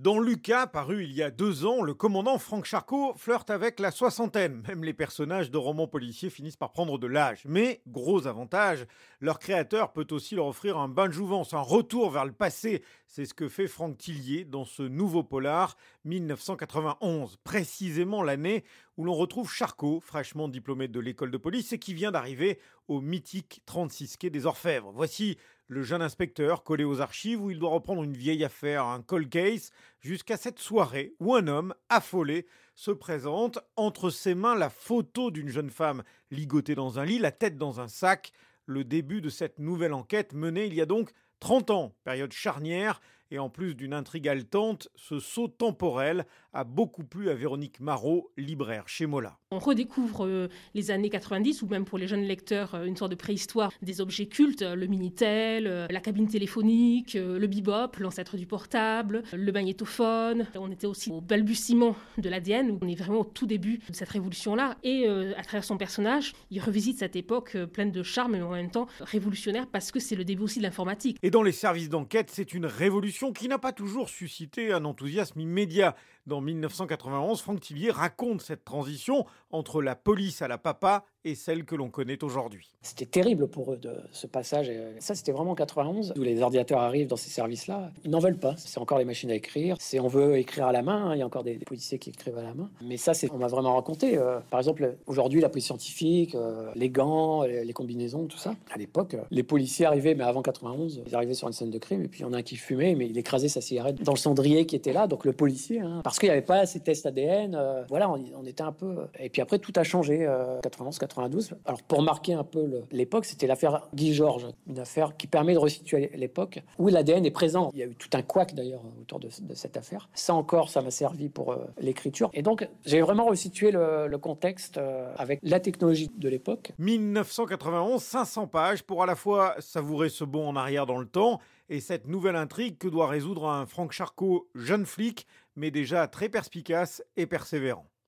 Dans Lucas, paru il y a deux ans, le commandant Franck Charcot flirte avec la soixantaine. Même les personnages de romans policiers finissent par prendre de l'âge. Mais, gros avantage, leur créateur peut aussi leur offrir un bain de jouvence, un retour vers le passé. C'est ce que fait Franck Tillier dans ce nouveau polar, 1991, précisément l'année où l'on retrouve Charcot, fraîchement diplômé de l'école de police et qui vient d'arriver au mythique 36 quai des Orfèvres. Voici le jeune inspecteur collé aux archives où il doit reprendre une vieille affaire, un cold case, jusqu'à cette soirée où un homme, affolé, se présente, entre ses mains la photo d'une jeune femme ligotée dans un lit, la tête dans un sac, le début de cette nouvelle enquête menée il y a donc 30 ans, période charnière, et en plus d'une intrigue haletante, ce saut temporel a beaucoup plu à Véronique Marot, libraire chez Mola. On redécouvre euh, les années 90, ou même pour les jeunes lecteurs, euh, une sorte de préhistoire des objets cultes, le Minitel, euh, la cabine téléphonique, le bebop, l'ancêtre du portable, le magnétophone. On était aussi au balbutiement de l'ADN, où on est vraiment au tout début de cette révolution-là. Et à travers son personnage, il revisite cette époque pleine de charme, mais en même temps révolutionnaire, parce que c'est le début aussi de l'informatique. Et dans les services d'enquête, c'est une révolution qui n'a pas toujours suscité un enthousiasme immédiat. Dans 1991, Franck Tillier raconte cette transition entre la police à la papa et celle que l'on connaît aujourd'hui. C'était terrible pour eux de ce passage. Ça, c'était vraiment en 91, où les ordinateurs arrivent dans ces services-là. Ils n'en veulent pas. C'est encore les machines à écrire. C'est on veut écrire à la main. Hein. Il y a encore des, policiers qui écrivent à la main. Mais ça, c'est on m'a vraiment raconté. Euh, par exemple, aujourd'hui, la police scientifique, euh, les gants, les, combinaisons, tout ça. À l'époque, euh, les policiers arrivaient, mais avant 91, ils arrivaient sur une scène de crime et puis il y en a un qui fumait, mais il écrasait sa cigarette dans le cendrier qui était là. Donc le policier, hein, parce qu'il n'y avait pas ces tests ADN. voilà, on, était un peu. Et puis après, tout a changé. 91, 92. Alors pour marquer un peu l'époque, c'était l'affaire Guy Georges, une affaire qui permet de resituer l'époque où l'ADN est présent. Il y a eu tout un couac d'ailleurs autour de, cette affaire. Ça encore, ça m'a servi pour euh, l'écriture. Et donc j'ai vraiment resitué le, contexte euh, avec la technologie de l'époque. 1991, 500 pages pour à la fois savourer ce bond en arrière dans le temps et cette nouvelle intrigue que doit résoudre un Franck Charcot jeune flic, mais déjà très perspicace et persévérant.